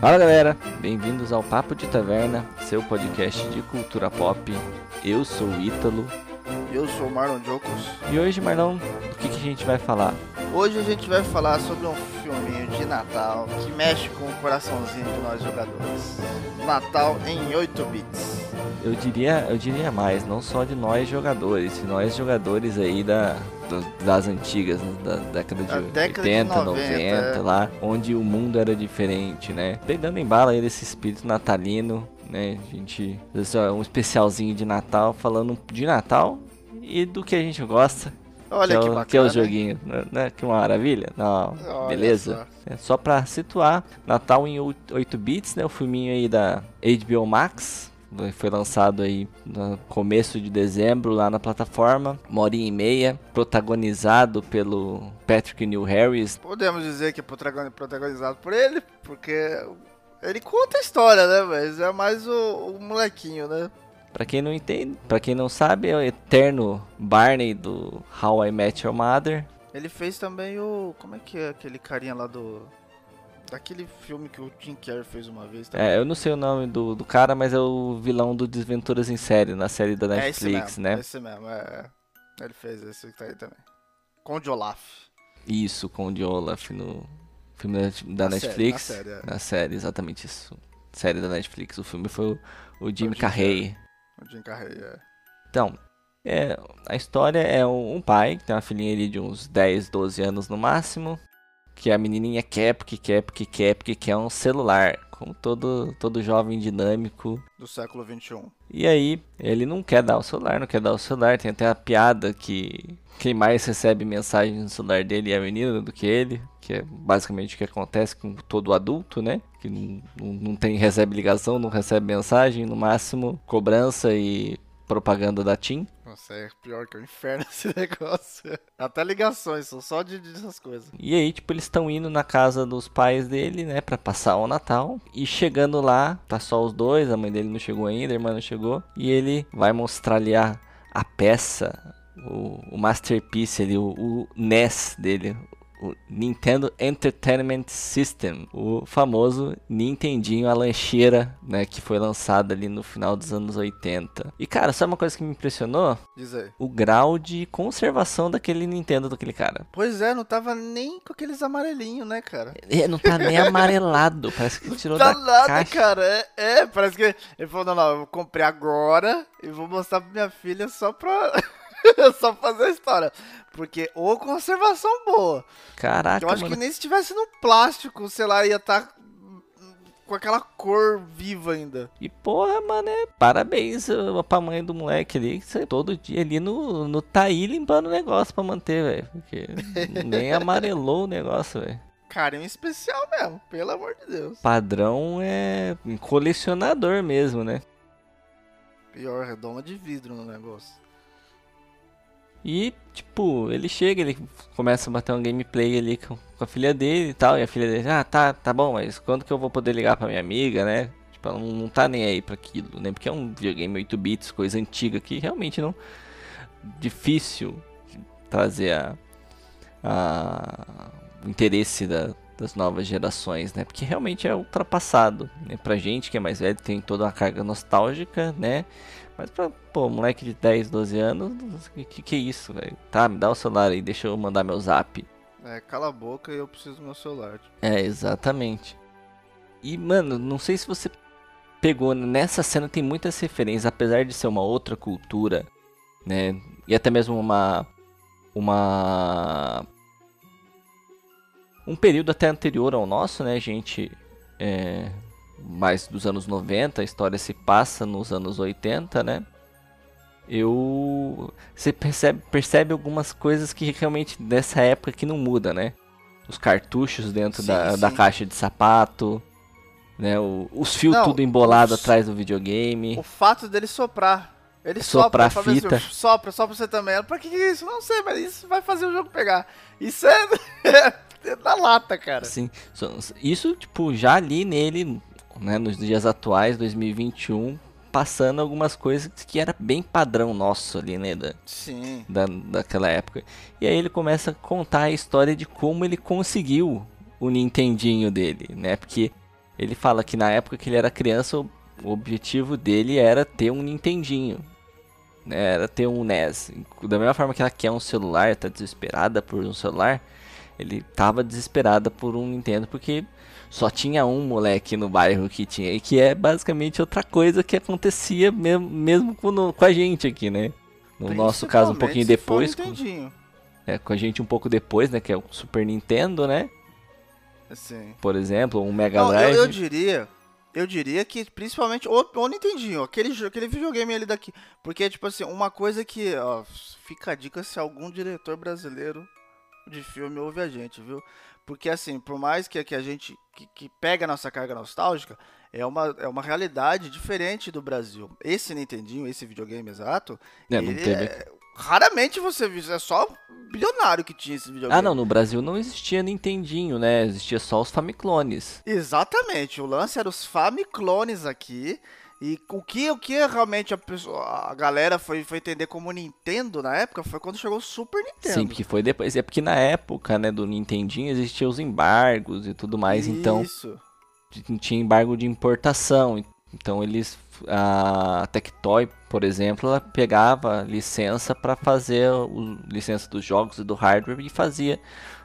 Fala galera, bem-vindos ao Papo de Taverna, seu podcast de cultura pop. Eu sou o Ítalo Eu sou o Marlon Jocos. e hoje, Marlon, do que, que a gente vai falar? Hoje a gente vai falar sobre um filminho de Natal que mexe com o coraçãozinho de nós jogadores. Natal em 8 bits. Eu diria, eu diria mais, não só de nós jogadores, de nós jogadores aí da, das antigas, né, da década de Da década de 80, 90, 90, é. lá, onde o mundo era diferente, né? Pegando em bala aí desse espírito natalino, né? A gente, é um especialzinho de Natal, falando de Natal e do que a gente gosta, Olha que, que, é o, bacana. que é o joguinho, né? Que maravilha. Não, Olha beleza? só. É só pra situar, Natal em 8 bits, né? O filminho aí da HBO Max. Foi lançado aí no começo de dezembro lá na plataforma, uma horinha e meia, protagonizado pelo Patrick New Harris. Podemos dizer que é protagoni- protagonizado por ele, porque ele conta a história, né? Mas é mais o, o molequinho, né? Pra quem não entende, para quem não sabe, é o eterno Barney do How I Met Your Mother. Ele fez também o. Como é que é aquele carinha lá do. Daquele filme que o Jim Carrey fez uma vez também. É, eu não sei o nome do, do cara, mas é o vilão do Desventuras em Série, na série da É Netflix, mesmo, né? Esse mesmo, é. Ele fez esse que tá aí também. Conde Olaf. Isso, com o de Olaf no filme da, Na série, Netflix. na série, é. Na série, exatamente isso. Série da Netflix. O filme foi o, o Jim Jim Carrey. O Jim Carrey, é. Então, é, a história é um, um pai que tem uma filhinha ali de uns 10, 12 anos no máximo. Que a menininha quer, porque quer, porque quer, porque quer um celular. Como todo, todo jovem dinâmico. Do século XXI. E aí, ele não quer dar o celular, não quer dar o celular. Tem até a piada que quem mais recebe mensagem no celular dele é a menina do que ele. Que é basicamente o que acontece com todo adulto, né? Que não, não, não tem, recebe ligação, não recebe mensagem. No máximo, cobrança e propaganda da TIM. Nossa, é pior que o inferno esse negócio. Até ligações, são só de, dessas coisas. E aí, tipo, eles estão indo na casa dos pais dele, né, Pra passar o Natal. E chegando lá, tá só os dois, a mãe dele não chegou ainda, a irmã não chegou. E ele vai mostrar ali a, a peça, o, o masterpiece ali, o, o NES dele. O Nintendo Entertainment System, o famoso Nintendinho, a lancheira, né, que foi lançada ali no final dos anos 80. E cara, sabe uma coisa que me impressionou? Diz aí. O grau de conservação daquele Nintendo daquele cara. Pois é, não tava nem com aqueles amarelinhos, né, cara? É, não tá nem amarelado, parece que tirou Tá da nada, caixa. cara. É, é, parece que ele falou, não, não, eu comprei agora e vou mostrar pra minha filha só pra... só fazer a história. Porque, ô conservação boa. Caraca, eu acho mano. que nem se tivesse no plástico, sei lá, ia estar com aquela cor viva ainda. E porra, mano, é parabéns pra mãe do moleque ali, que todo dia ali no, no Taí limpando o negócio pra manter, velho. Porque nem amarelou o negócio, velho. Carinho especial mesmo, pelo amor de Deus. Padrão é um colecionador mesmo, né? Pior, redoma de vidro no negócio. E, tipo, ele chega, ele começa a bater um gameplay ali com, com a filha dele e tal. E a filha dele, ah, tá, tá bom, mas quando que eu vou poder ligar pra minha amiga, né? Tipo, ela não, não tá nem aí pra aquilo, né? Porque é um videogame 8 bits, coisa antiga que realmente não. Difícil trazer a, a, o interesse da, das novas gerações, né? Porque realmente é ultrapassado, né? Pra gente que é mais velho, tem toda uma carga nostálgica, né? Mas pra, pô, moleque de 10, 12 anos, que que, é isso, velho? Tá, me dá o celular aí, deixa eu mandar meu zap. É, cala a boca e eu preciso do meu celular. tipo. É, exatamente. E, mano, não sei se você pegou, nessa cena tem muitas referências, apesar de ser uma outra cultura, né? E até mesmo uma. Uma. Um período até anterior ao nosso, né, gente? É, mais dos anos 90, a história se passa nos anos 80, né? Eu. Você percebe, percebe algumas coisas que realmente dessa época que não muda, né? Os cartuchos dentro Sim, da, da sim. caixa de sapato, né? O- os fios Não, tudo embolado os- atrás do videogame. O fato dele soprar. Ele Soprar sopra, fala fita. Assim, sopra, sopra você também. Pra que é isso? Não sei, mas isso vai fazer o jogo pegar. Isso é, é da lata, cara. So- isso, tipo, já ali nele, né, nos dias atuais, 2021, passando algumas coisas que era bem padrão nosso ali, né, da, Sim. da, daquela época. E aí ele começa a contar a história de como ele conseguiu o Nintendinho dele, né, porque ele fala que na época que ele era criança, o objetivo dele era ter um Nintendinho. Né? Era ter um NES. Da mesma forma que ela quer um celular, tá desesperada por um celular, ele tava desesperada por um Nintendo porque só tinha um moleque no bairro que tinha. E que é basicamente outra coisa que acontecia mesmo, mesmo com, no, com a gente aqui, né? No nosso caso, um pouquinho depois. Com, é, com a gente um pouco depois, né? Que é o Super Nintendo, né? Sim. Por exemplo, um Mega Drive. Eu, eu, diria. Eu diria que principalmente o, o Nintendinho, aquele, aquele videogame ali daqui. Porque, tipo assim, uma coisa que. Ó, fica a dica se algum diretor brasileiro de filme ouve a gente, viu? Porque assim, por mais que, que a gente que, que pega a nossa carga nostálgica, é uma, é uma realidade diferente do Brasil. Esse Nintendinho, esse videogame exato, é, não teve... é, raramente você viu, é só bilionário que tinha esse videogame. Ah, não, no Brasil não existia Nintendinho, né? Existia só os Famiclones. Exatamente, o lance era os Famiclones aqui. E o que, o que realmente a, pessoa, a galera foi, foi entender como Nintendo na época foi quando chegou o Super Nintendo. Sim, porque foi depois. É porque na época, né, do Nintendinho existiam os embargos e tudo mais, então Isso. então tinha embargo de importação. Então eles a Tectoy, por exemplo, ela pegava licença para fazer o licença dos jogos e do hardware e fazia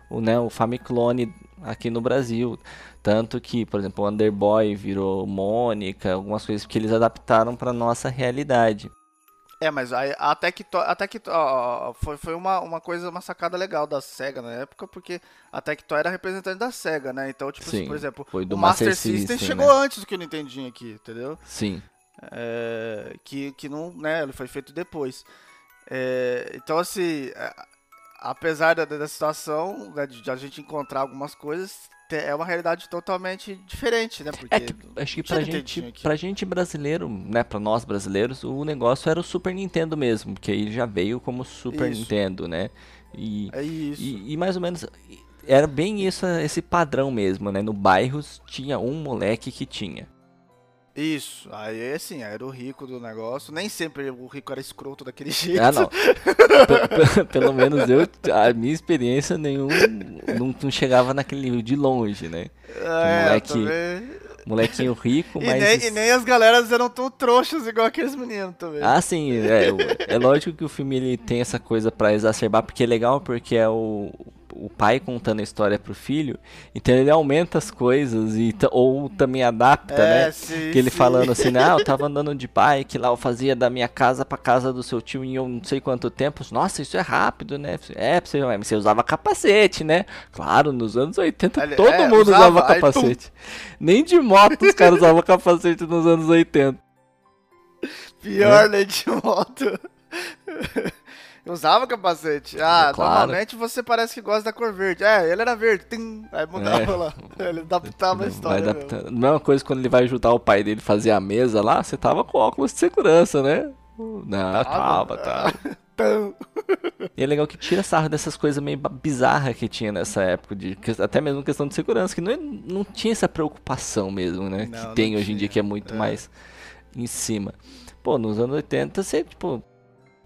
o, né, o Famiclone aqui no Brasil. Tanto que, por exemplo, o Underboy virou Mônica, algumas coisas que eles adaptaram para nossa realidade. É, mas a, a Tectoy, a Tectoy ó, foi, foi uma, uma coisa, uma sacada legal da SEGA na época, porque a Tectoy era representante da SEGA, né? Então, tipo, assim, Sim, por exemplo, o Master, Master System, System chegou né? antes do que o Nintendinho aqui, entendeu? Sim. É, que, que não, né, ele foi feito depois. É, então, assim, é, apesar da, da situação, né, de a gente encontrar algumas coisas, é uma realidade totalmente diferente, né? Porque é que, acho que pra gente, pra gente brasileiro, né, pra nós brasileiros, o negócio era o Super Nintendo mesmo, porque ele já veio como Super isso. Nintendo, né? E, é isso. E, e, mais ou menos era bem isso, esse padrão mesmo, né? No bairro tinha um moleque que tinha. Isso, aí assim, era o rico do negócio. Nem sempre o rico era escroto daquele jeito. Ah, não. Pelo menos eu, a minha experiência nenhum não, não chegava naquele nível de longe, né? É, moleque, molequinho rico, e mas. Nem, e nem as galeras eram tão trouxas igual aqueles meninos também. Ah, sim, é, é lógico que o filme ele tem essa coisa para exacerbar, porque é legal, porque é o o pai contando a história pro filho, então ele aumenta as coisas e ou também adapta, é, né? Sim, que ele sim. falando assim, ah, eu tava andando de bike lá, eu fazia da minha casa pra casa do seu tio em eu não sei quanto tempo. Nossa, isso é rápido, né? É, você, você usava capacete, né? Claro, nos anos 80 ele, todo é, mundo usava, usava capacete. Nem de moto os caras usavam capacete nos anos 80. Pior, é. nem de moto. Usava capacete. Ah, é, claro. normalmente você parece que gosta da cor verde. É, ele era verde. Tim, aí mudava é. lá. Ele adaptava a história. Adaptando. Mesma coisa quando ele vai ajudar o pai dele a fazer a mesa lá, você tava com óculos de segurança, né? Não, tava, tava. e é legal que tira sarro dessas coisas meio bizarras que tinha nessa época, de, até mesmo questão de segurança, que não, não tinha essa preocupação mesmo, né? Não, que tem hoje em dia, que é muito é. mais em cima. Pô, nos anos 80 você, tipo,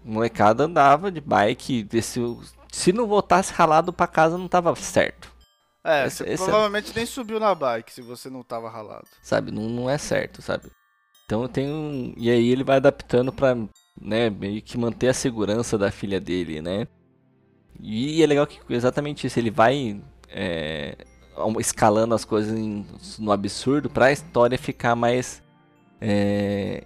molecada andava de bike. Se, se não voltasse ralado pra casa, não tava certo. É, esse, você esse é provavelmente é... nem subiu na bike se você não tava ralado. Sabe, não, não é certo, sabe? Então tem um. E aí ele vai adaptando pra, né, meio que manter a segurança da filha dele, né? E é legal que exatamente isso, ele vai é, escalando as coisas em, no absurdo pra história ficar mais. É,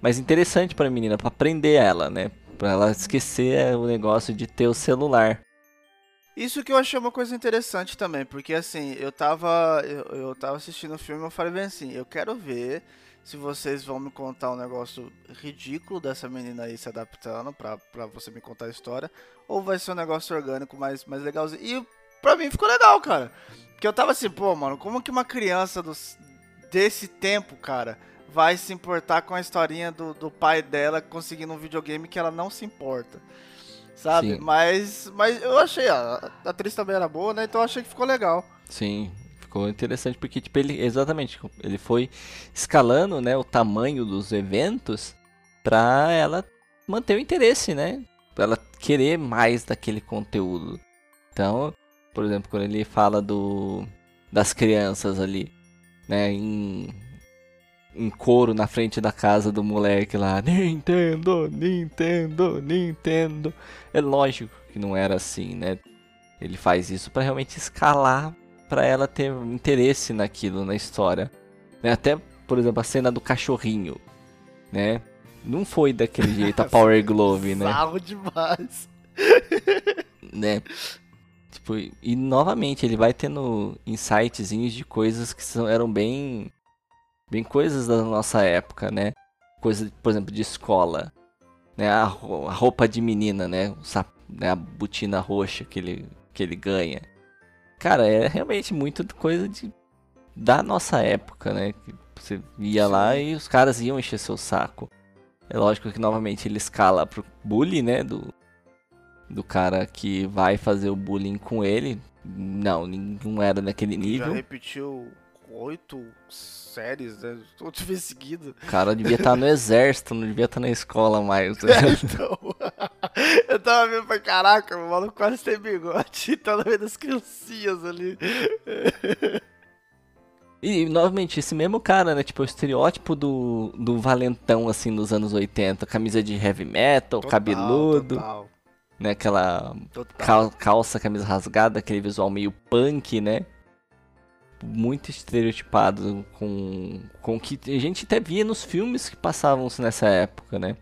mais interessante pra menina, pra prender ela, né? Pra ela esquecer o negócio de ter o celular. Isso que eu achei uma coisa interessante também, porque assim, eu tava. Eu, eu tava assistindo o filme e eu falei bem assim, eu quero ver se vocês vão me contar um negócio ridículo dessa menina aí se adaptando pra você me contar a história, ou vai ser um negócio orgânico mais, mais legalzinho. E pra mim ficou legal, cara. Porque eu tava assim, pô, mano, como que uma criança dos, desse tempo, cara, vai se importar com a historinha do, do pai dela conseguindo um videogame que ela não se importa. Sabe? Sim. Mas, mas eu achei, a, a atriz também era boa, né? Então eu achei que ficou legal. Sim, ficou interessante porque tipo ele exatamente ele foi escalando né o tamanho dos eventos para ela manter o interesse né para ela querer mais daquele conteúdo então por exemplo quando ele fala do das crianças ali né, em, em coro na frente da casa do moleque lá, Nintendo, Nintendo, Nintendo. É lógico que não era assim, né? Ele faz isso para realmente escalar para ela ter interesse naquilo, na história. Né? Até, por exemplo, a cena do cachorrinho, né? Não foi daquele jeito a Power Glove, né? Demais. né? Tipo, e novamente ele vai tendo insightzinhos de coisas que são, eram bem bem coisas da nossa época, né? Coisa, por exemplo, de escola, né? A, a roupa de menina, né? Sap, né? A botina roxa que ele que ele ganha. Cara, é realmente muito coisa de da nossa época, né? Você ia Sim. lá e os caras iam encher seu saco. É lógico que novamente ele escala pro bully, né? Do, do cara que vai fazer o bullying com ele. Não, não era naquele nível. Já repetiu oito séries, né? Todos vezes seguido. O cara devia estar tá no exército, não devia estar tá na escola mais. Né? É, então. Eu tava vendo pra caraca, o maluco quase tem bigode. No meio das criancinhas ali. E, novamente, esse mesmo cara, né? Tipo, o estereótipo do, do valentão, assim, nos anos 80. Camisa de heavy metal, total, cabeludo. Total. Né? Aquela cal, calça, camisa rasgada, aquele visual meio punk, né? Muito estereotipado com, com o que a gente até via nos filmes que passavam nessa época, né?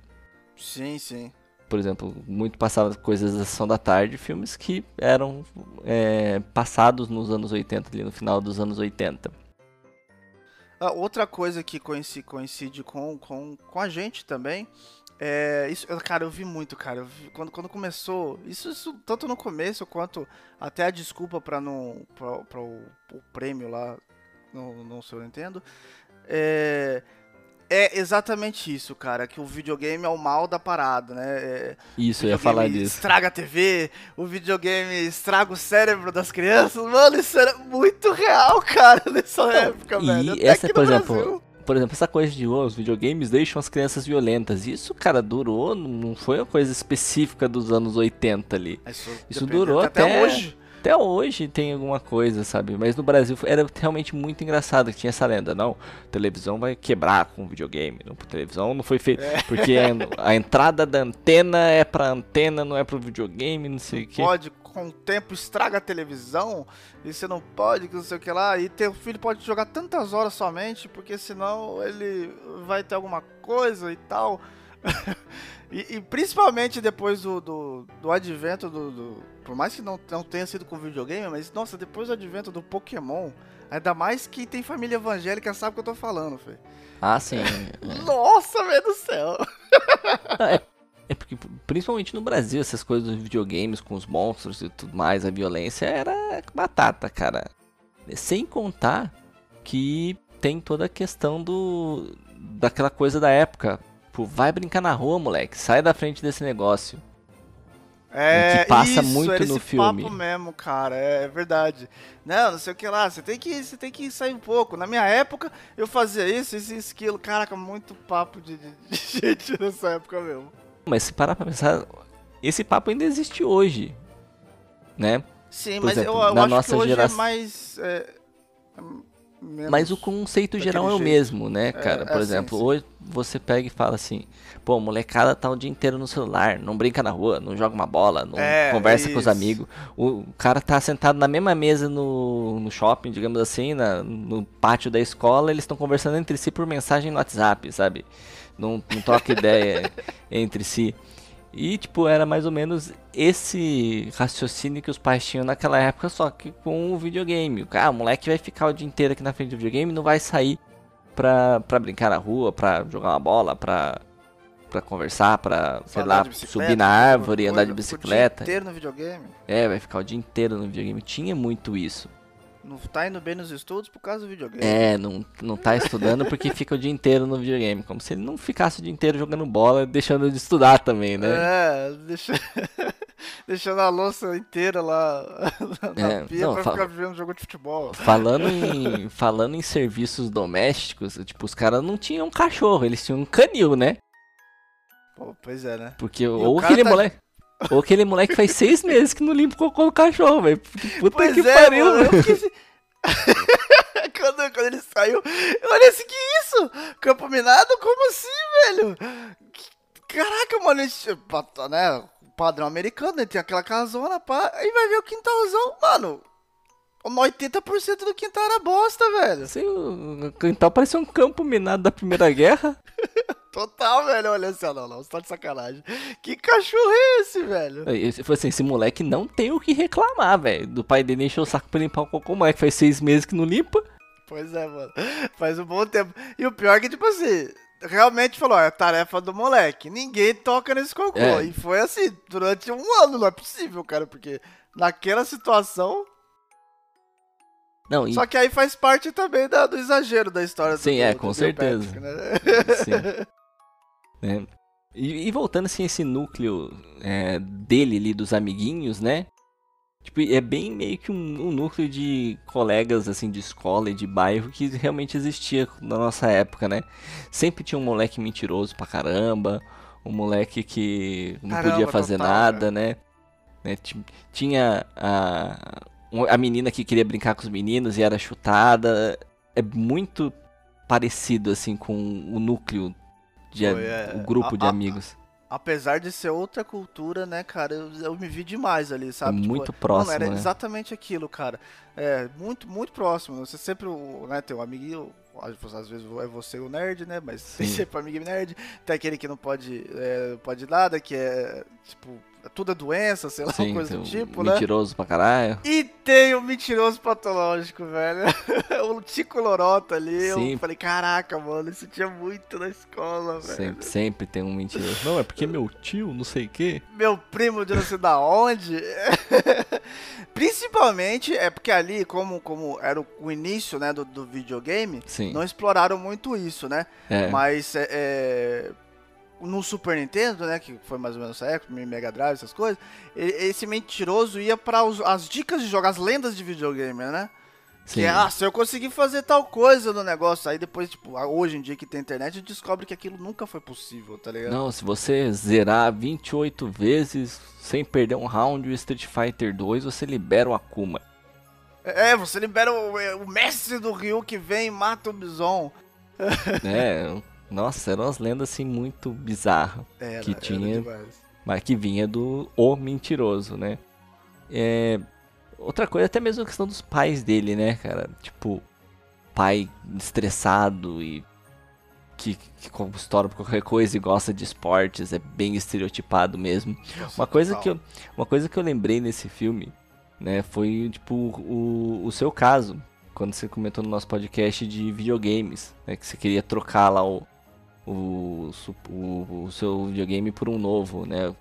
Sim, sim. Por exemplo, muito passava coisas da Sessão da Tarde, filmes que eram é, passados nos anos 80, ali no final dos anos 80. Ah, outra coisa que coincide, coincide com, com, com a gente também é, isso, cara, eu vi muito, cara. Vi, quando, quando começou, isso, isso, tanto no começo quanto até a desculpa para não para o, o, prêmio lá no, no Super Nintendo. É, é exatamente isso, cara. Que o videogame é o mal da parada, né? É, isso, eu ia falar disso. Estraga a TV, o videogame estraga o cérebro das crianças. Mano, isso era muito real, cara, nessa Não, época, e velho. Até essa, por exemplo, por exemplo, essa coisa de oh, os videogames deixam as crianças violentas. Isso, cara, durou, não foi uma coisa específica dos anos 80 ali. Isso, isso durou até, até hoje até hoje tem alguma coisa, sabe? Mas no Brasil era realmente muito engraçado que tinha essa lenda. Não, televisão vai quebrar com videogame. Não, televisão não foi feito. É. Porque a, a, entrada da antena é pra antena, não é pro videogame, não sei o que. Pode, com o tempo, estraga a televisão. E você não pode, que não sei o que lá. E teu filho pode jogar tantas horas somente, porque senão ele vai ter alguma coisa e tal. e, e, principalmente depois do, do, do advento do, do, Por mais que não, não tenha sido com videogame, mas nossa, depois do advento do Pokémon, ainda mais que tem família evangélica sabe o que eu tô falando, Fê. Ah, sim. nossa, meu do céu. é, porque, principalmente no Brasil, essas coisas dos videogames com os monstros e tudo mais, a violência era batata, cara. Sem contar que tem toda a questão do daquela coisa da época. Tipo, vai brincar na rua, moleque. Sai da frente desse negócio. É, que passa isso, muito era no esse filme. papo mesmo, cara, é, é, verdade. Não, não sei o que lá, você tem que, você tem que sair um pouco. Na minha época, eu fazia isso, isso, isso, aquilo. Caraca, muito papo de, de, de gente nessa época mesmo. Mas se parar pra pensar, esse papo ainda existe hoje, né? Sim, Por mas exemplo, eu, eu na acho nossa que hoje é geração... é mais... É, Menos... Mas o conceito geral é o mesmo, né, é, cara? É, Por é, exemplo, sim, sim. hoje você pega e fala assim: pô, molecada tá o dia inteiro no celular, não brinca na rua, não joga uma bola, não é, conversa isso. com os amigos. O cara tá sentado na mesma mesa no, no shopping, digamos assim, na, no pátio da escola, eles estão conversando entre si por mensagem no WhatsApp, sabe? Não, não troca ideia entre si. E, tipo, era mais ou menos esse raciocínio que os pais tinham naquela época, só que com o videogame. Ah, o moleque vai ficar o dia inteiro aqui na frente do videogame não vai sair pra, pra brincar na rua, pra jogar uma bola, pra, pra conversar, pra, sei lá, subir na árvore, andar de bicicleta. O dia inteiro no videogame? É, vai ficar o dia inteiro no videogame. Tinha muito isso. Não tá indo bem nos estudos por causa do videogame. É, não, não tá estudando porque fica o dia inteiro no videogame. Como se ele não ficasse o dia inteiro jogando bola, deixando de estudar também, né? É, deixa... deixando a louça inteira lá na é, pia não, pra ficar vivendo jogo de futebol. Falando em, falando em serviços domésticos, tipo, os caras não tinham cachorro, eles tinham um canil, né? Pô, pois é, né? Porque e ou aquele tá... moleque... Ou aquele moleque faz seis meses que não limpa o cocô do cachorro, velho. Puta pois que é, pariu, mano. Quando quando, ele saiu, eu olhei assim, que isso? Campo minado? Como assim, velho? Caraca, mano, esse, né? Padrão americano, né? Tem aquela casona, pá. Aí vai ver o quintalzão, mano. 80% do quintal era bosta, velho. Assim, o quintal parecia um campo minado da Primeira Guerra. Total, velho. Olha assim, não, não, você tá de sacanagem. Que cachorro é esse, velho? Foi assim, esse moleque não tem o que reclamar, velho. Do pai dele encheu o saco pra limpar o cocô. O moleque faz seis meses que não limpa. Pois é, mano. Faz um bom tempo. E o pior é que, tipo assim, realmente falou, é tarefa do moleque. Ninguém toca nesse cocô. É. E foi assim, durante um ano, não é possível, cara, porque naquela situação não, e... Só que aí faz parte também da, do exagero da história Sim, do, é, do com certeza. Né? Sim. é. e, e, voltando assim, esse núcleo é, dele ali, dos amiguinhos, né? Tipo, é bem meio que um, um, núcleo de colegas, assim, de escola e de bairro que realmente existia na nossa época, né? Sempre tinha um moleque mentiroso pra caramba, um moleque que não caramba, podia fazer total, nada, né? né? Tinha a a menina que queria brincar com os meninos e era chutada. É muito parecido, assim, com o núcleo, de, Foi, é, o grupo a, de amigos. A, apesar de ser outra cultura, né, cara, eu, eu me vi demais ali, sabe? É tipo, muito próximo, Era né? exatamente aquilo, cara. É, muito, muito próximo. Você sempre, né, tem um amiguinho, às vezes é você o nerd, né? Mas Sim. tem sempre amigo nerd. Tem aquele que não pode, é, pode nada, que é, tipo, tudo é doença, sei lá, Sim, coisa do tipo, né? Mentiroso pra caralho. E tem o mentiroso patológico, velho. o Tico Lorota ali. Sim. Eu falei, caraca, mano, isso tinha muito na escola, velho. Sempre, sempre tem um mentiroso. Não, é porque meu tio, não sei o quê. Meu primo de não sei da onde. Principalmente é porque ali, como, como era o, o início né, do, do videogame, Sim. não exploraram muito isso, né? É. Mas é, é no Super Nintendo, né, que foi mais ou menos essa época, Mega Drive, essas coisas, esse mentiroso ia para as dicas de jogo, as lendas de videogame, né? Sim. Que é, ah, se eu conseguir fazer tal coisa no negócio, aí depois, tipo, hoje em dia que tem internet, descobre que aquilo nunca foi possível, tá ligado? Não, se você zerar 28 vezes sem perder um round o Street Fighter 2, você libera o Akuma. É, você libera o, é, o mestre do Ryu que vem e mata o Bison. É, nossa, eram umas lendas assim muito bizarras. Era, que tinha. Mas que vinha do O Mentiroso, né? É, outra coisa, até mesmo a questão dos pais dele, né, cara? Tipo, pai estressado e que, que estoura por qualquer coisa e gosta de esportes, é bem estereotipado mesmo. Nossa, uma coisa que eu, uma coisa que eu lembrei nesse filme, né, foi tipo o, o seu caso, quando você comentou no nosso podcast de videogames, né, que você queria trocar lá o, o, o, o seu videogame por um novo, né?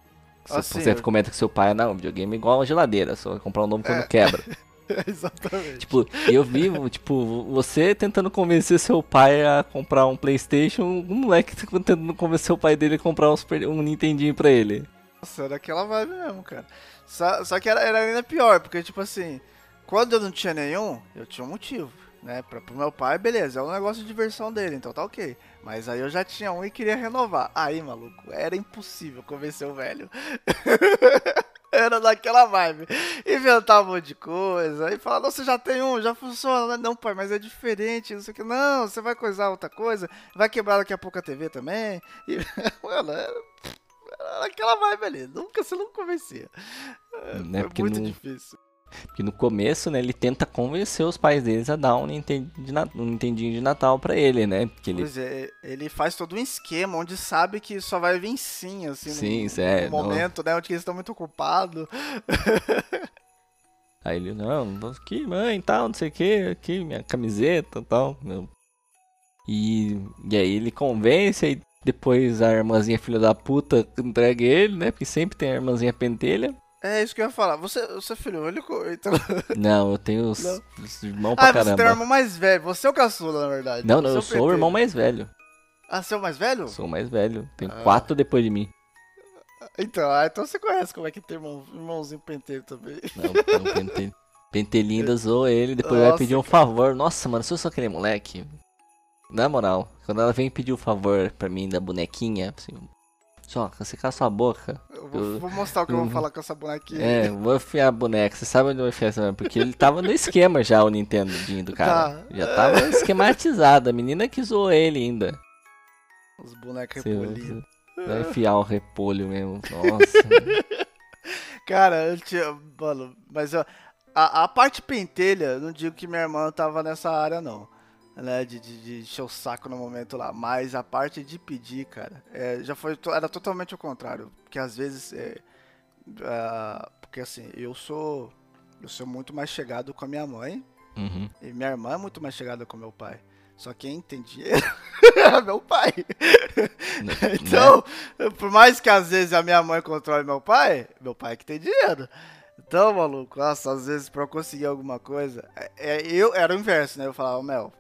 Você, assim, você eu... comenta que seu pai, não, videogame é igual a geladeira, só comprar um novo quando é. quebra. Exatamente. Tipo, eu vi, tipo, você tentando convencer seu pai a comprar um Playstation, um moleque tentando convencer o pai dele a comprar um, Super, um Nintendinho pra ele. Nossa, era aquela vibe mesmo, cara. Só, só que era, era ainda pior, porque, tipo assim, quando eu não tinha nenhum, eu tinha um motivo né? Pra, pro meu pai, beleza, é um negócio de diversão dele, então tá ok. Mas aí eu já tinha um e queria renovar. Aí, maluco, era impossível convencer o velho. era daquela vibe. Inventava um monte de coisa. E falava, você já tem um, já funciona. Não, pai, mas é diferente, não sei o que. Não, você vai coisar outra coisa. Vai quebrar daqui a pouco a TV também. E, mano, era, era aquela vibe ali. Nunca, você não convencia. É Foi muito não... difícil. Porque no começo, né, ele tenta convencer os pais deles a dar um um Nintendinho de Natal para ele, né? Porque ele... Pois é, ele faz todo um esquema onde sabe que só vai vir sim, assim, sim, no, é, no momento, não... né, onde eles estão muito ocupados. Aí ele, não, aqui, mãe, tal, não sei o que, aqui, minha camiseta tal, meu. E, e aí ele convence, aí depois a irmãzinha filha da puta entrega ele, né? Porque sempre tem a irmãzinha pentelha. É isso que eu ia falar. Você, você é filho único? Então... Não, eu tenho os, os irmãos pra ah, caramba. Ah, você tem um irmão mais velho. Você é o caçula, na verdade. Não, não, eu sou o irmão mais velho. Ah, você é o mais velho? Sou o mais velho. Tenho ah. quatro depois de mim. Então, ah, então você conhece como é que tem irmão, irmãozinho penteiro também. Não, não pentelho. Pentelinda zoou ele, depois Nossa, vai pedir um favor. Nossa, mano, se eu sou aquele moleque. Na moral, quando ela vem pedir o um favor pra mim da bonequinha, assim, Só, você cala sua boca. Eu vou, Eu- vou mostrar o que eu vou eu- falar com essa bonequinha. É, vou enfiar a boneca. Você sabe onde eu vou enfiar essa boneca? Porque ele tava no esquema já, o Nintendo do cara. Tá. Já tava esquematizado. A menina que zoou ele ainda. Os bonecos repolidos. vai enfiar o repolho mesmo. Nossa. Cara, eu tinha. Mano, mas ó, a, a parte pentelha, não digo que minha irmã tava nessa área, não. Né, de, de, de encher o saco no momento lá. Mas a parte de pedir, cara, é, já foi. Era totalmente o contrário. Porque às vezes. É, ah, porque assim, eu sou. Eu sou muito mais chegado com a minha mãe. Uhum. E minha irmã é muito mais chegada com meu pai. Só quem tem dinheiro é meu pai. Né? Então, por mais que às vezes a minha mãe controle meu pai, meu pai é que tem dinheiro. Então, maluco, nossa, às vezes pra eu conseguir alguma coisa, é, é- eu era o inverso, né? Eu falava, Mel,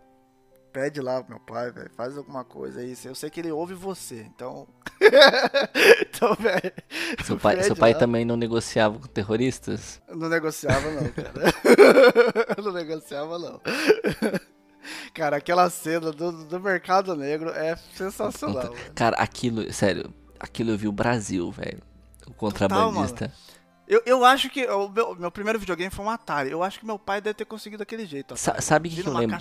pede lá pro meu pai, velho, faz alguma coisa aí. Eu sei que ele ouve você, então. então, velho. Seu pai, seu pai lá. também não negociava com terroristas? Não negociava não, cara. não negociava não. Cara, aquela cena do, do mercado negro é sensacional. Cara, aquilo, sério, aquilo eu vi o Brasil, velho. O contrabandista. Eu, eu acho que o meu, meu primeiro videogame foi um Atari. Eu acho que meu pai deve ter conseguido daquele jeito. Sa- sabe o que, que eu lembro?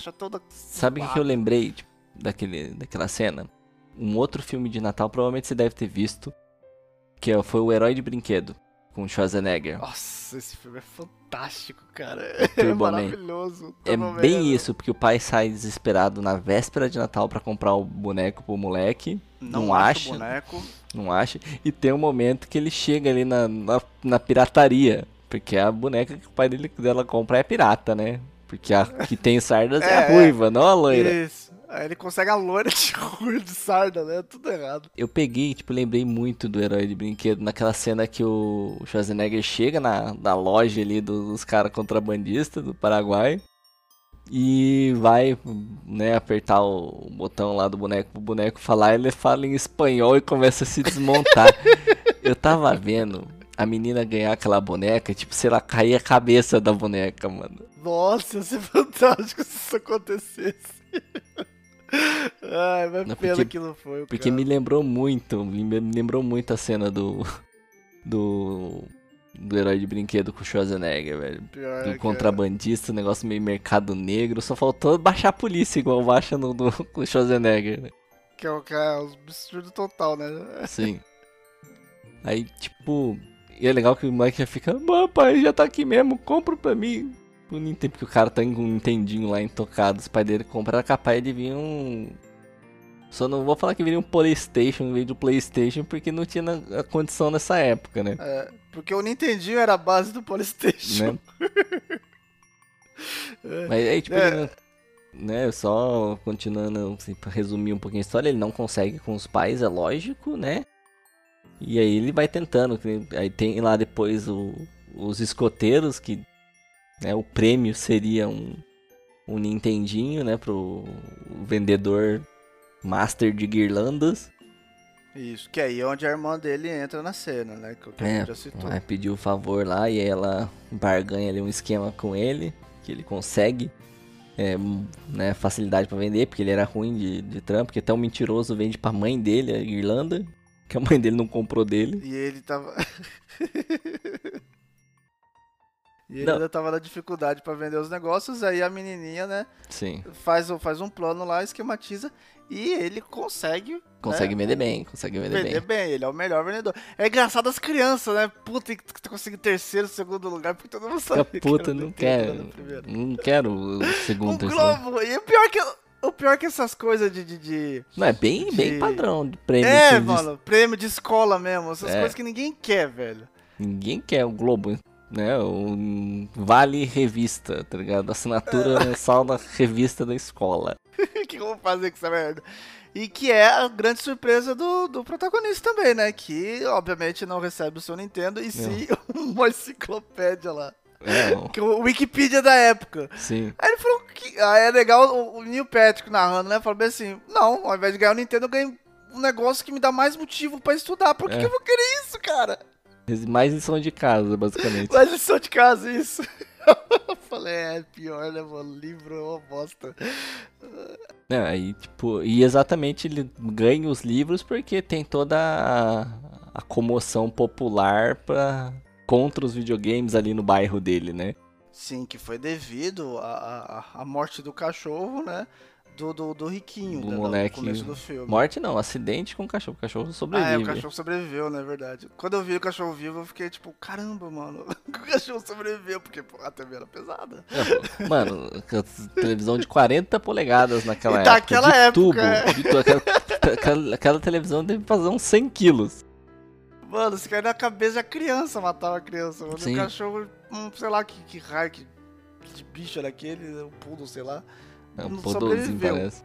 Sabe o que, que eu lembrei tipo, daquele, daquela cena? Um outro filme de Natal, provavelmente você deve ter visto, que é- foi o Herói de Brinquedo, com Schwarzenegger. Nossa, esse filme é fantástico, cara. Turbo é maravilhoso. É bem isso, porque o pai sai desesperado na véspera de Natal pra comprar o boneco pro moleque, Não, não acha. boneco. não acha, e tem um momento que ele chega ali na, na, na pirataria, porque a boneca que o pai dele, dela compra é pirata, né? Porque a que tem sardas é, É, a é. ruiva, não a loira. Isso. Aí ele consegue a loira de ruim de sarda, né? Tudo errado. Eu peguei, tipo, lembrei muito do Herói de Brinquedo naquela cena que o Schwarzenegger chega na, na loja ali dos caras contrabandistas do Paraguai e vai, né, apertar o botão lá do boneco pro boneco falar, ele fala em espanhol e começa a se desmontar. Eu tava vendo a menina ganhar aquela boneca, tipo, sei lá, cair a cabeça da boneca, mano. Nossa, ia ser fantástico se isso acontecesse. Ai, mas Não, pena porque- que não foi. Porque me lembrou muito, me lembrou muito a cena do do do herói de brinquedo com o Schwarzenegger, velho. Pior, Do cara. contrabandista, um negócio meio mercado negro. Só faltou baixar a polícia igual baixa no, do, com o Schwarzenegger, né? Que é o que é um absurdo total, né? Sim. Aí, tipo. E é legal que o moleque já fica. "Mas, pai, já tá aqui mesmo, compra pra mim. O Nintendo, porque o cara tá com um Nintendinho lá intocado. Os pais dele compraram capaz de vir um. Só não vou falar que viria um Playstation em vez do Playstation, porque não tinha a condição nessa época, né? É, porque o Nintendinho era a base do Polystation. né? Mas aí, tipo, É. né, só continuando, assim, pra resumir um pouquinho a história, ele não consegue com os pais, é lógico, né? E aí ele vai tentando, aí tem lá depois o- os escoteiros, que né, o prêmio seria um, um Nintendinho, né, pro vendedor master de guirlandas. Isso, que aí é onde a irmã dele entra na cena, né? Que o que a É, já citou. Pediu o favor lá e ela barganha ali um esquema com ele, que ele consegue é, né, facilidade pra vender, porque ele era ruim de, de trampo, porque até um mentiroso vende pra mãe dele, a Irlanda, que a mãe dele não comprou dele. E ele tava. e ele Não. ainda tava na dificuldade pra vender os negócios, aí a menininha, né, Sim, faz, o- faz um plano lá, esquematiza, e ele consegue. consegue né, vender bem, consegue vender, Vender bem. bem, ele é o melhor vendedor. É engraçado as crianças, né? Puta, que tu conseguiu terceiro, segundo lugar, porque todo mundo sabe. que puta, era não quero, não quero o segundo, terceiro. globo! E o pior que. O pior que essas coisas de. de, de- Não, é bem, bem de- padrão de prêmio. É, de- mano, prêmio de escola mesmo. Essas É. coisas que ninguém quer, velho. Ninguém quer o Globo, né? O Vale Revista, tá ligado? Assinatura mensal da revista da escola. O que eu vou fazer com essa merda? E que é a grande surpresa do, do protagonista também, né? Que obviamente não recebe o seu Nintendo e sim uma enciclopédia lá. É, é o Wikipedia da época. sim. Aí ele falou que. Aí é legal o, o Neil Patrick narrando, né? Falou bem assim: Não, ao invés de ganhar o Nintendo, eu ganho um negócio que me dá mais motivo pra estudar. Por que, É. que eu vou querer isso, cara? Mais lição de casa, basicamente. Mais lição de casa, isso. eu falei, é pior, né, mano? Livro é uma bosta. É, aí, tipo, e exatamente ele ganha os livros porque tem toda a, a comoção popular pra, contra os videogames ali no bairro dele, né? Sim, que foi devido à, à, à morte do cachorro, né? Do, do, do riquinho, Do né, moleque. no começo do filme. Morte não, acidente com o cachorro. O cachorro sobrevive. Ah, é, o cachorro sobreviveu, na verdade. Quando eu vi o cachorro vivo, eu fiquei tipo, caramba, mano, o cachorro sobreviveu, porque pô, a TV era pesada. É, Mano, televisão de 40 polegadas naquela E época. daquela de época, tubo. é. de tubo. Aquela, aquela- aquela televisão deve fazer uns 100 quilos. Mano, se cair na cabeça, a criança matava a criança. Mano. Sim. O cachorro, hum, sei lá que, que raio, que, que bicho era aquele, um pudo, sei lá. É um sobreviveu. parece.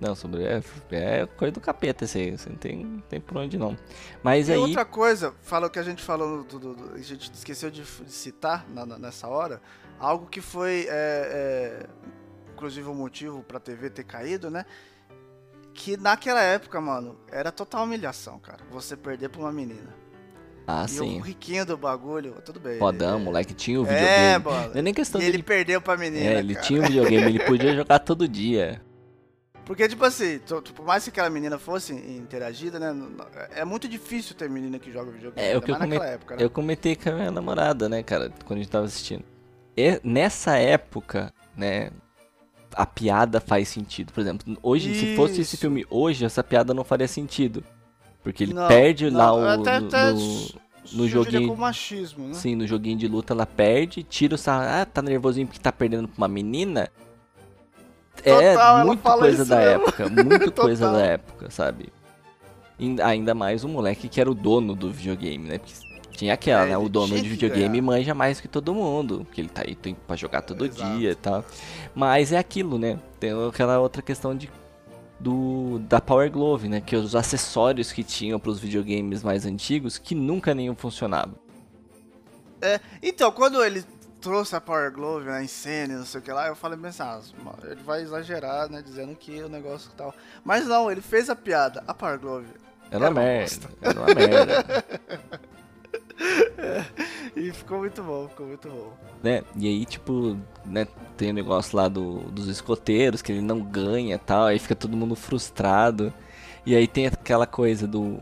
Não, sobre é, é coisa do capeta esse aí. Você não tem, não tem por onde não. Mas E aí. outra coisa, fala o que a gente falou, do, do- do- a gente esqueceu de, citar na- na- nessa hora, algo que foi, é, é, inclusive, o motivo pra TV ter caído, né? Que naquela época, mano, era total humilhação, cara. Você perder pra uma menina. Ah, e sim. o riquinho do bagulho, tudo bem. Podão, ele- moleque tinha o É, videogame. mano. Não é nem questão E ele perdeu pra menina, É, ele cara. tinha o videogame, ele podia jogar todo dia. Porque, tipo assim, por mais que aquela menina fosse interagida, né? É muito difícil ter menina que joga videogame. É, o que eu época, né? Eu comentei com a minha namorada, né, cara, quando a gente tava assistindo. E nessa época, né, a piada faz sentido. Por exemplo, hoje, se fosse esse Isso. filme hoje, essa piada não faria sentido. Porque ele Não, perde não, lá o. até- no- até no- joguinho- com machismo, né? Sim, no joguinho de luta ela perde, tira o sarro. Ah, tá nervosinho porque tá perdendo pra uma menina. Total, é ela muito fala coisa da mesmo. época, muito coisa Total. da época, sabe? Ainda mais o moleque que era o dono do videogame, né? Porque tinha aquela, É, né? O dono de videogame ganhar. manja mais que todo mundo, porque ele tá aí tem pra jogar todo Exato. dia e tal. Mas é aquilo, né? Tem aquela outra questão de do da Power Glove, né? Que os acessórios que tinham pros videogames mais antigos que nunca nenhum funcionava. Então, quando ele trouxe a Power Glove né, em cena não sei o que lá, eu falei assim, ah, ele vai exagerar, né? Dizendo que o negócio e tal. Mas não, ele fez a piada. A Power Glove. Era uma Era uma merda. Era uma merda. E ficou muito bom, ficou muito bom. né? E aí, tipo, né, tem o negócio lá do, dos escoteiros, que ele não ganha e tal, aí fica todo mundo frustrado. E aí tem aquela coisa do,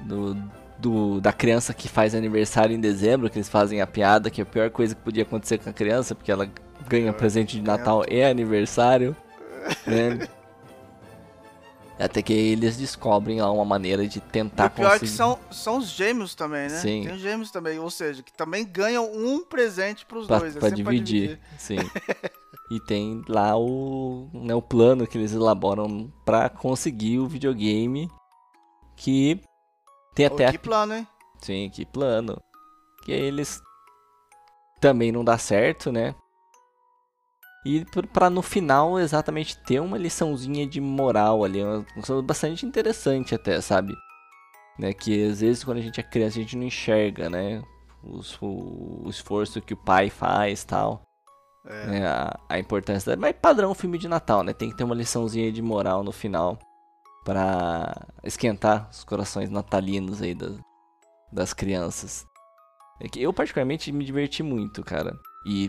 do, do- da criança que faz aniversário em dezembro, que eles fazem a piada, que é a pior coisa que podia acontecer com a criança, porque ela ganha presente de Natal e aniversário, né? Até que eles descobrem lá uma maneira de E tentar o pior é que conseguir. são, são os gêmeos também, né? Sim. Tem os gêmeos também, ou seja, que também ganham um presente pros pra, dois. É pra sempre dividir, sim. e tem lá o, né, o plano que eles elaboram pra conseguir o videogame que tem até que plano, hein? sim, que plano que eles também não dá certo, né? E pra no final exatamente ter uma liçãozinha de moral ali, uma coisa bastante interessante até, sabe? Né, que às vezes quando a gente é criança a gente não enxerga, né? Os- o, o esforço que o pai faz tal É. né, a, a importância. da- Mas padrão filme de Natal, né? Tem que ter uma liçãozinha de moral no final pra esquentar os corações natalinos aí das, das crianças. É que eu particularmente me diverti muito, cara. E,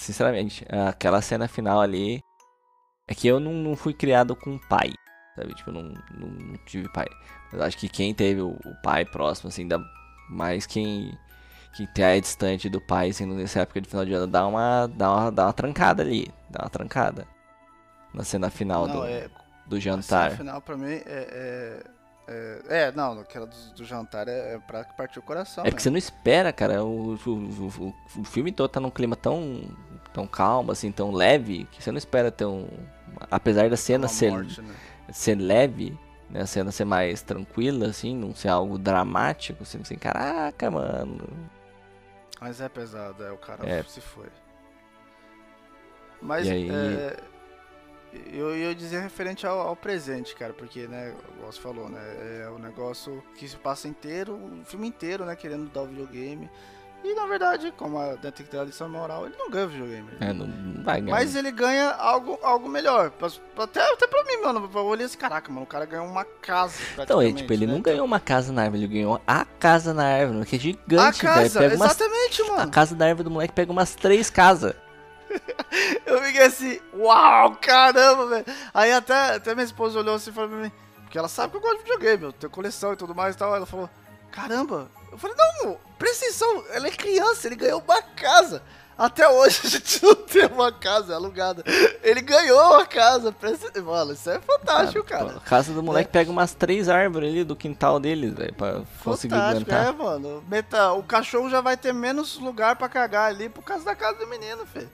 sinceramente, aquela cena final ali é que eu não, não fui criado com pai, sabe? Tipo, eu não, não, não tive pai. Mas acho que quem teve o, o pai próximo, assim, ainda mais quem que é distante do pai, assim, nessa época de final de ano, dá uma, dá uma, dá uma trancada ali, dá uma trancada. Na cena final Não, do, é, do a jantar. cena final pra mim é. É, é, é, não, aquela do, do jantar é, é pra partir o coração. É porque você não espera, cara. O, o, o, o filme todo tá num clima tão, tão calmo, assim, tão leve, que você não espera ter um. Apesar da cena ser, morte, né? ser leve, né? A cena ser mais tranquila, assim, não ser algo dramático, assim, assim, caraca, mano. Mas é pesado, é, o cara É. se foi. Mas E aí- é, eu ia dizer referente ao, ao presente, cara, porque, né, como você falou, né, é um negócio que se passa inteiro, o filme inteiro, né, querendo dar o videogame. E na verdade, como a tem que ter a lição moral, ele não ganha o videogame. É, não, não vai ganhar. Mas ele ganha algo, algo melhor. Até, até pra mim, mano. Eu olhei esse caraca, mano. O cara ganhou uma casa. Então, é, tipo, ele né? não ganhou uma casa na árvore, ele ganhou a casa na árvore, que é A gigante, velho. casa, Pega umas exatamente, A mano. casa da árvore do moleque pega umas três casas. Eu fiquei assim, uau, caramba, velho. Aí até, até minha esposa olhou assim e falou pra mim, porque ela sabe que eu gosto de videogame, eu tenho coleção e tudo mais e tal. Ela falou, caramba. Eu falei, não, presta atenção, ela é criança, ele ganhou uma casa. Até hoje a gente não tem uma casa alugada. Ele ganhou a casa. Mano, isso é fantástico, cara. cara. a casa do moleque é. pega umas três árvores ali do quintal dele, velho, pra conseguir aguentar. É, mano. Meta, o cachorro já vai ter menos lugar pra cagar ali por causa da casa do menino, filho.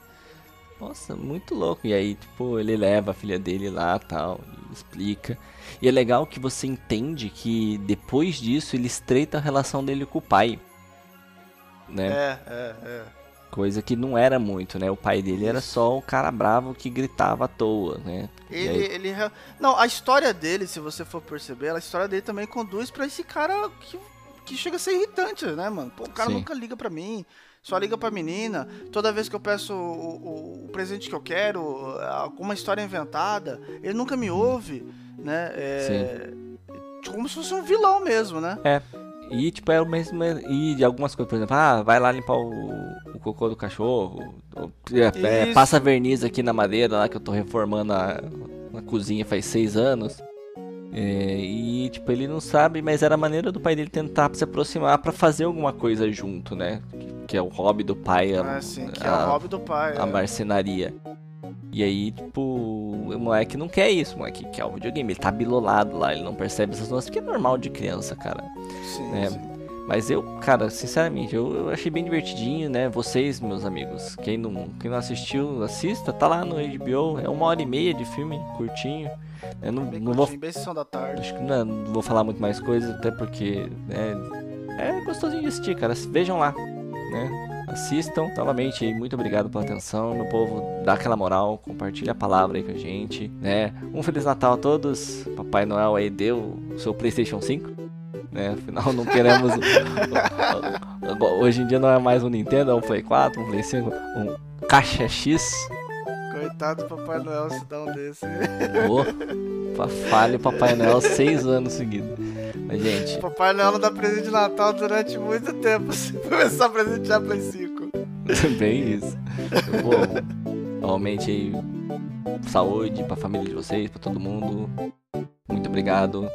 Nossa, muito louco. E aí, tipo, ele leva a filha dele lá tal, explica. E é legal que você entende que depois disso ele estreita a relação dele com o pai. Né? É, é, é. Coisa que não era muito, né? O pai dele era só o cara bravo que gritava à toa, né? Ele, aí... ele. Não, a história dele, se você for perceber, a história dele também conduz para esse cara que, que chega a ser irritante, né, mano? Pô, o cara Sim. nunca liga para mim, só liga pra menina. Toda vez que eu peço o, o, o, presente que eu quero, alguma história inventada, ele nunca me ouve, né? É, Sim. Como se fosse um vilão mesmo, né? É. E, tipo, é o mesmo. E de algumas coisas, por exemplo, ah, vai lá limpar o, o cocô do cachorro. Ou, é, é, passa verniz aqui na madeira lá que eu tô reformando a, a cozinha faz seis anos. É, e, tipo, ele não sabe, mas era a maneira do pai dele tentar se aproximar para fazer alguma coisa junto, né? Que, que, é o hobby do pai. A, ah, sim, que a, é o hobby do pai. A é. marcenaria. E aí, tipo, o moleque não quer isso, o moleque quer o videogame. Ele tá bilolado lá, ele não percebe essas nuances, porque é normal de criança, cara. Sim, né? sim. Mas eu, cara, sinceramente, eu, eu, achei bem divertidinho, né? Vocês, meus amigos, quem não, quem não assistiu, assista, tá lá no HBO, é uma hora e meia de filme, curtinho. Eu não, bem não vou. Bem sessão da tarde. Acho que não, não, vou falar muito mais coisas, até porque né, é gostosinho de assistir, cara. Vejam lá, né? Assistam novamente aí. Muito obrigado pela atenção, meu povo. Dá aquela moral, compartilha a palavra aí com a gente, né? Um Feliz Natal a todos. Papai Noel aí deu o seu PlayStation 5. Né? Afinal, não queremos. Hoje em dia não é mais um Nintendo, é um Play 4, um Play 5, um Caixa X. Coitado do Papai Noel se dá um desse. Oh, falha o Papai Noel seis anos seguidos. Mas, gente. Papai Noel não dá presente de Natal durante muito tempo. Se começar a presentear Play 5. Bem isso. Pô, realmente saúde pra família de vocês, pra todo mundo. Muito obrigado.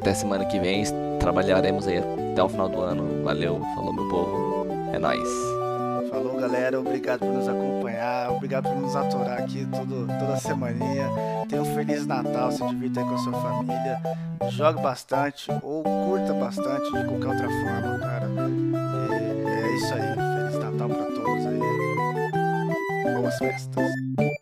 Até semana que vem. Trabalharemos aí até o final do ano. Valeu, falou meu povo. É nóis. Falou galera, obrigado por nos acompanhar, obrigado por nos aturar aqui todo, toda semaninha. Tenha um Feliz Natal, se divirta aí com a sua família, jogue bastante ou curta bastante de qualquer outra forma, cara. E é isso aí, Feliz Natal para todos Asbestos.